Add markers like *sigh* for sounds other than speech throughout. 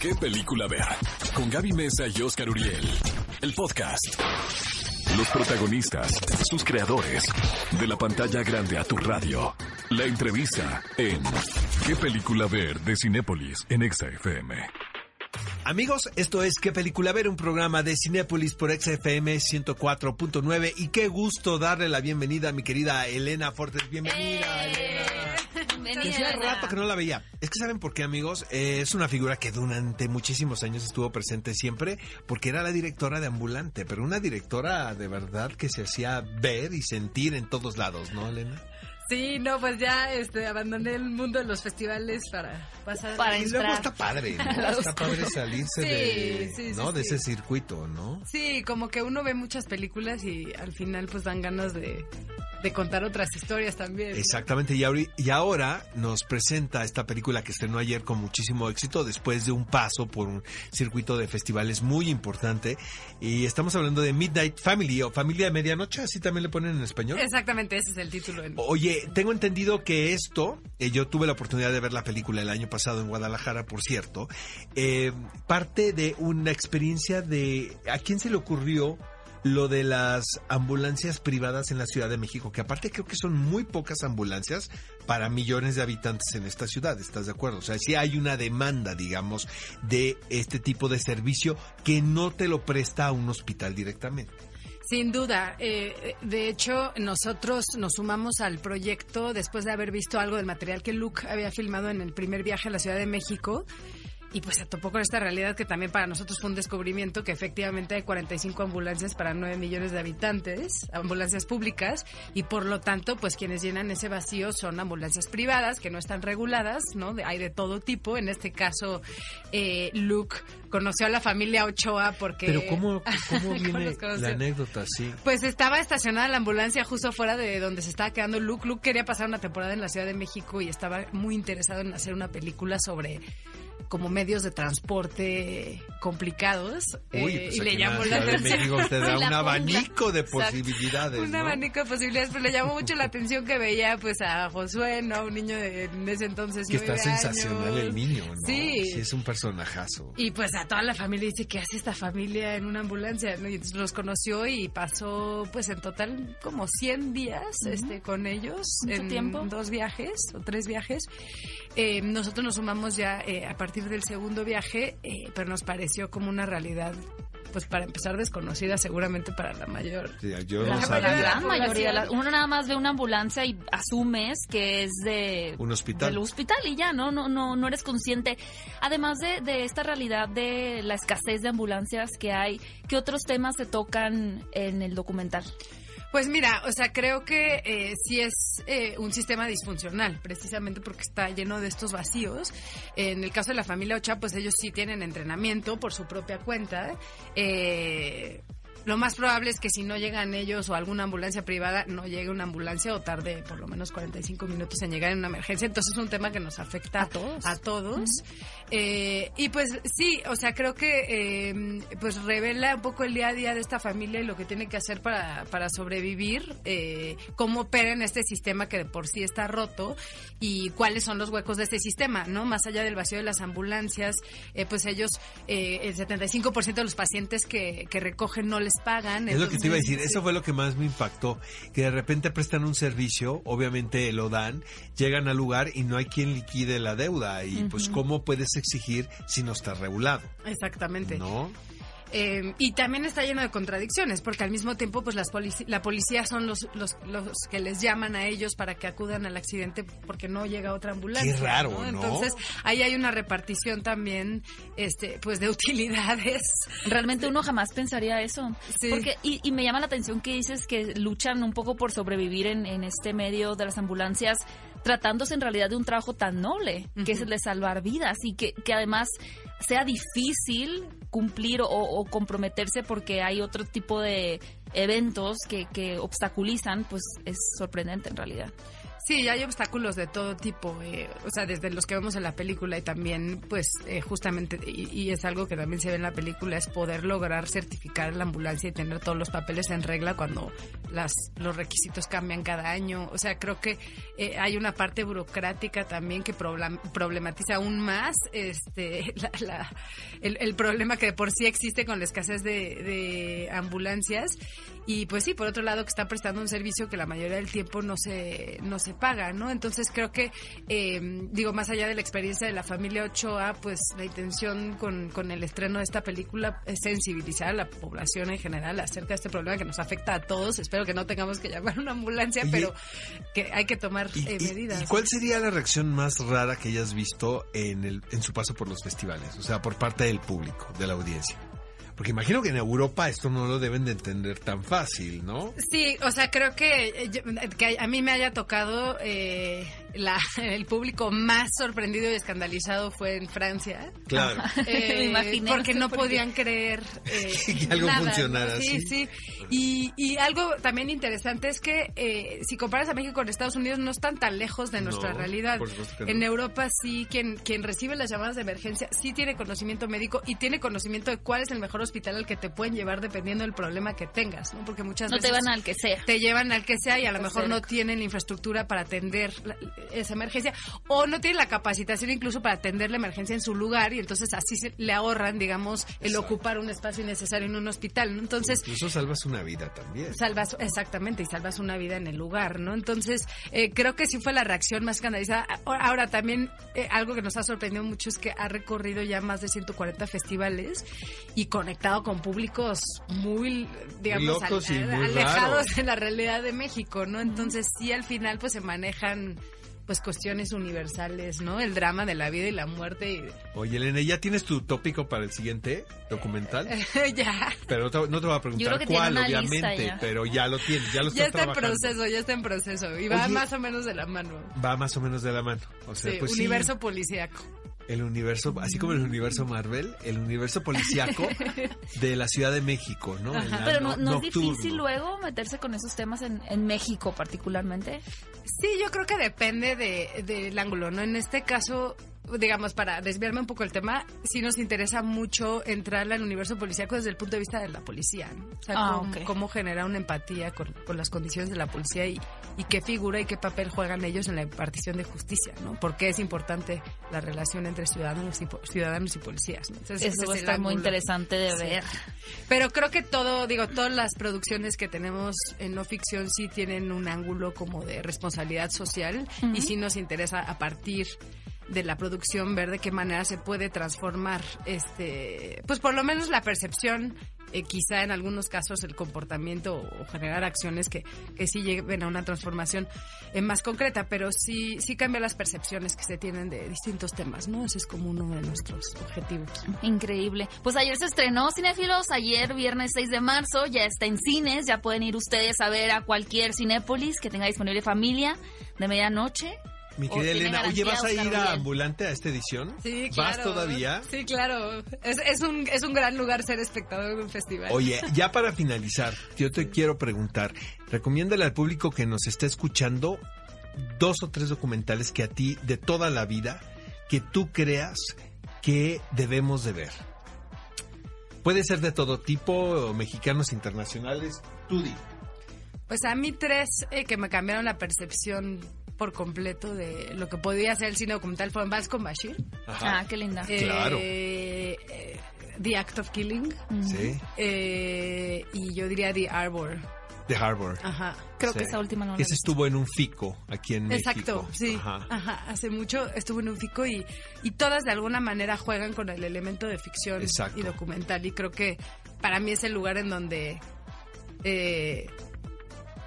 ¿Qué película ver? Con Gaby Mesa y Oscar Uriel. El podcast. Los protagonistas, sus creadores. De la pantalla grande a tu radio. La entrevista en ¿Qué película ver? de Cinépolis en Exa FM. Amigos, esto es ¿Qué película ver? Un programa de Cinépolis por XFM 104.9 y qué gusto darle la bienvenida a mi querida Elena Fortes. Bienvenida, Elena. *laughs* Hacía rato que no la veía. Es que saben por qué, amigos. Eh, es una figura que durante muchísimos años estuvo presente siempre, porque era la directora de Ambulante, pero una directora de verdad que se hacía ver y sentir en todos lados, ¿no, Elena? Sí, no, pues ya este, abandoné el mundo de los festivales para pasar Para a- Y luego está padre, ¿no? *laughs* Está padre salirse Sí, de, sí, sí, ¿no? de ese circuito, ¿no? Sí, como que uno ve muchas películas y al final pues dan ganas de, de contar otras historias también. ¿no? Exactamente, y, ahori- y ahora nos presenta esta película que estrenó ayer con muchísimo éxito después de un paso por un circuito de festivales muy importante. Y estamos hablando de Midnight Family o Familia de Medianoche, así también le ponen en español. Exactamente, ese es el título. en- Oye, tengo entendido que esto, eh, yo tuve la oportunidad de ver la película el año pasado en Guadalajara, por cierto, eh, parte de una experiencia de, ¿a quién se le ocurrió lo de las ambulancias privadas en la Ciudad de México? Que aparte creo que son muy pocas ambulancias para millones de habitantes en esta ciudad, ¿estás de acuerdo? O sea, sí hay una demanda, digamos, de este tipo de servicio que no te lo presta a un hospital directamente. Sin duda. eh, de hecho, nosotros nos sumamos al proyecto después de haber visto algo del material que Luke había filmado en el primer viaje a la Ciudad de México. Y pues se topó con esta realidad que también para nosotros fue un descubrimiento que efectivamente hay 45 ambulancias para 9 millones de habitantes, ambulancias públicas, y por lo tanto, pues quienes llenan ese vacío son ambulancias privadas que no están reguladas, ¿no? De- hay de todo tipo. En este caso, eh, Luke conoció a la familia Ochoa porque... Pero ¿cómo, *laughs* cómo ¿Cómo viene conoció? la anécdota? Sí. Pues estaba estacionada la ambulancia justo afuera de donde se estaba quedando Luke. Luke quería pasar una temporada en la Ciudad de México y estaba muy interesado en hacer una película sobre como medios de transporte complicados. Uy, eh, pues y le llamó la atención. México te da *laughs* un abanico de posibilidades, Un ¿no? abanico de posibilidades, pero le llamó mucho la atención que veía pues a Josué, ¿no? Un niño de en ese entonces Que está sensacional años. el niño, ¿no? Sí. es un personajazo. Y pues a toda la familia dice, ¿qué hace esta familia en una ambulancia? ¿no? Y entonces los conoció y pasó pues en total como 100 días este, con ellos. Mucho en tiempo. dos viajes o tres viajes. Eh, nosotros nos sumamos ya eh, a partir del segundo viaje, eh, pero nos pareció como una realidad, pues para empezar desconocida seguramente para la mayor. Sí, yo La no La gran mayoría, la- uno nada más ve una ambulancia y asumes que es de Un hospital. del hospital y ya, ¿no? No, no, no eres consciente. Además de, de esta realidad de la escasez de ambulancias que hay, ¿qué otros temas se tocan en el documental? Pues mira, o sea, creo que eh, sí es eh, un sistema disfuncional, precisamente porque está lleno de estos vacíos. En el caso de la familia Ochoa, pues ellos sí tienen entrenamiento por su propia cuenta. Eh, lo más probable es que si no llegan ellos o alguna ambulancia privada, no llegue una ambulancia o tarde por lo menos 45 minutos en llegar en una emergencia. Entonces es un tema que nos afecta A todos. A todos. Eh, y pues sí, o sea, creo que eh, pues revela un poco el día a día de esta familia y lo que tiene que hacer para, para sobrevivir, eh, cómo opera en este sistema que de por sí está roto y cuáles son los huecos de este sistema, ¿no? Más allá del vacío de las ambulancias, eh, pues ellos, eh, el 75% de los pacientes que, que recogen no les pagan. Es lo que te iba a decir, eso fue lo que más me impactó, que de repente prestan un servicio, obviamente lo dan, llegan al lugar y no hay quien liquide la deuda y pues cómo puedes exigir si no está regulado, Exactamente. ¿no? Eh, y también está lleno de contradicciones, porque al mismo tiempo, pues las polici- la policía son los, los, los que les llaman a ellos para que acudan al accidente porque no llega otra ambulancia. Qué raro, ¿no? Entonces, ahí hay una repartición también, este, pues de *laughs* utilidades. Realmente uno jamás pensaría eso. Sí. Porque, y, y me llama la atención que dices que luchan un poco por sobrevivir en, en este medio de las ambulancias, tratándose en realidad de un trabajo tan noble, que es el de salvar vidas, y que, que además sea difícil cumplir o, o comprometerse porque hay otro tipo de eventos que, que obstaculizan, pues es sorprendente en realidad. Sí, hay obstáculos de todo tipo, eh, o sea, desde los que vemos en la película y también, pues, eh, justamente, y, es algo que también se ve en la película, es poder lograr certificar la ambulancia y tener todos los papeles en regla cuando las los requisitos cambian cada año. O sea, creo que eh, hay una parte burocrática también que problem- problematiza aún más este *laughs* la- el problema que de por sí existe con la escasez de, de ambulancias y pues sí, por otro lado que está prestando un servicio que la mayoría del tiempo no se no se paga, ¿no? Entonces creo que eh, digo más allá de la experiencia de la familia Ochoa, pues la intención con, con el estreno de esta película es sensibilizar a la población en general acerca de este problema que nos afecta a todos. Espero que no tengamos que llamar a una ambulancia, pero que hay que tomar ¿Y, eh, medidas. y cuál sería la reacción más rara que hayas visto en, el, en su paso por los festivales? O sea, por parte del público, de la audiencia. Porque imagino que en Europa esto no lo deben de entender tan fácil, ¿no? Sí, o sea, creo que, eh, yo- que a mí me haya tocado eh, la, *laughs* el público más sorprendido y escandalizado fue en Francia. Claro. *laughs* Eh, Me porque no porque- podían creer eh, *laughs* Que algo nada, funcionara así. sí. Y, y algo también interesante es que eh, si comparas a México con Estados Unidos no están tan lejos de nuestra No, realidad. por supuesto que no. En Europa sí, quien, quien recibe las llamadas de emergencia sí tiene conocimiento médico y tiene conocimiento de cuál es el mejor hospital al que te pueden llevar dependiendo del problema que tengas, ¿no? Porque muchas No te veces van al que sea. te llevan al que sea y a lo mejor no tienen la infraestructura para atender la- esa emergencia o no tienen la capacitación incluso para atender la emergencia en su lugar y entonces así se- le ahorran, digamos, el Exacto. ocupar un espacio innecesario en un hospital, ¿no? Entonces, Incluso salvas una vida también. salvas exactamente y salvas una vida en el lugar, ¿no? Entonces eh, creo que sí fue la reacción más escandalizada. Ahora ahora, también eh, algo que nos ha sorprendido mucho es que ha recorrido ya más de 140 festivales y conectado con públicos muy digamos locos y muy alejados de la realidad de México, ¿no? Entonces sí al final pues se manejan pues cuestiones universales, ¿no? El drama de la vida y la muerte y Oye, Elena, ¿ya tienes tu tópico para el siguiente documental? *laughs* ya Pero no te, no te voy a preguntar cuál, obviamente, ya. pero ya lo tienes, ya lo ya estás está en proceso, ya está en proceso y va Oye, más o menos de la mano. Va más o menos de la mano. O sea, Sí, pues sí, universo policíaco. El universo, así como el universo Marvel, el universo policíaco *laughs* de la Ciudad de México, ¿no? El Pero no, ano no es difícil luego meterse con esos temas en, en México particularmente. Sí, yo creo que depende de- del ángulo, ¿no? En este caso, digamos, para desviarme un poco el tema, sí nos interesa mucho entrar al universo policíaco desde el punto de vista de la policía, ¿no? O sea, Ah, cómo, ok. cómo generar una empatía con, con las condiciones de la policía y, y qué figura y qué papel juegan ellos en la impartición de justicia, ¿no? Por qué es importante la relación entre ciudadanos y, ciudadanos y policías, ¿no? Entonces, Eso es estar muy interesante de Sí. ver. Pero creo que todo, digo, todas las producciones que tenemos en no ficción sí tienen un ángulo como de responsabilidad social y sí nos interesa a partir de la producción ver de qué manera se puede transformar este pues por lo menos la percepción eh, quizá en algunos casos el comportamiento o, generar acciones que, que sí lleven a una transformación eh, más concreta, pero sí, sí cambia las percepciones que se tienen de distintos temas, ¿no? Ese es como uno de nuestros objetivos. Increíble. Pues ayer se estrenó Cinéfilos, ayer viernes 6 de marzo, ya está en cines, ya pueden ir ustedes a ver a cualquier Cinépolis que tenga disponible familia de medianoche. Mi querida Elena, oye, ¿vas a ir a. Ambulante a esta edición? Sí, ¿Vas claro. todavía? Sí, claro. Es, es, un, es un gran lugar ser espectador de un festival. Oye, ya para finalizar, yo te quiero preguntar, recomiéndale al público que nos está escuchando dos o tres documentales que a ti, de toda la vida, que tú creas que debemos de ver. Puede ser de todo tipo, mexicanos internacionales, tú di. Pues a mí tres eh, que me cambiaron la percepción por completo de lo que podía ser el cine documental fueron Vals con Bashir, Ajá. Ah, qué linda. eh, Claro. eh, The Act of Killing Sí, eh, y yo diría The Arbor. de Harbor. Ajá. Creo Sí. que esa última no la Ese estuvo en un fico aquí en México. Exacto, sí. Ajá. Ajá. Hace mucho estuvo en un fico y, y todas de alguna manera juegan con el elemento de ficción Exacto. y documental. Y creo que para mí es el lugar en donde eh,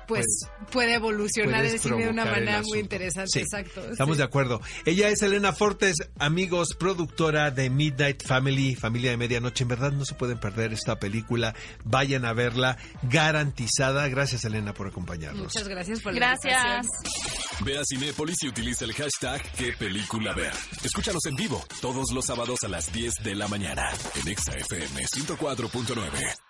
pues puede evolucionar el cine de una manera muy interesante. Sí, Exacto. Estamos sí. de acuerdo. Ella es Elena Fortes, amigos, productora de Midnight Family, Familia de Medianoche. En verdad no se pueden perder esta película. Vayan a verla, garantizada. Gracias, Elena, por acompañarnos. Muchas gracias por la Gracias. invitación. Ve a Cinépolis y utiliza el hashtag qué película ver. Escúchalos en vivo todos los sábados a las 10 de la mañana en Exa FM 104.9.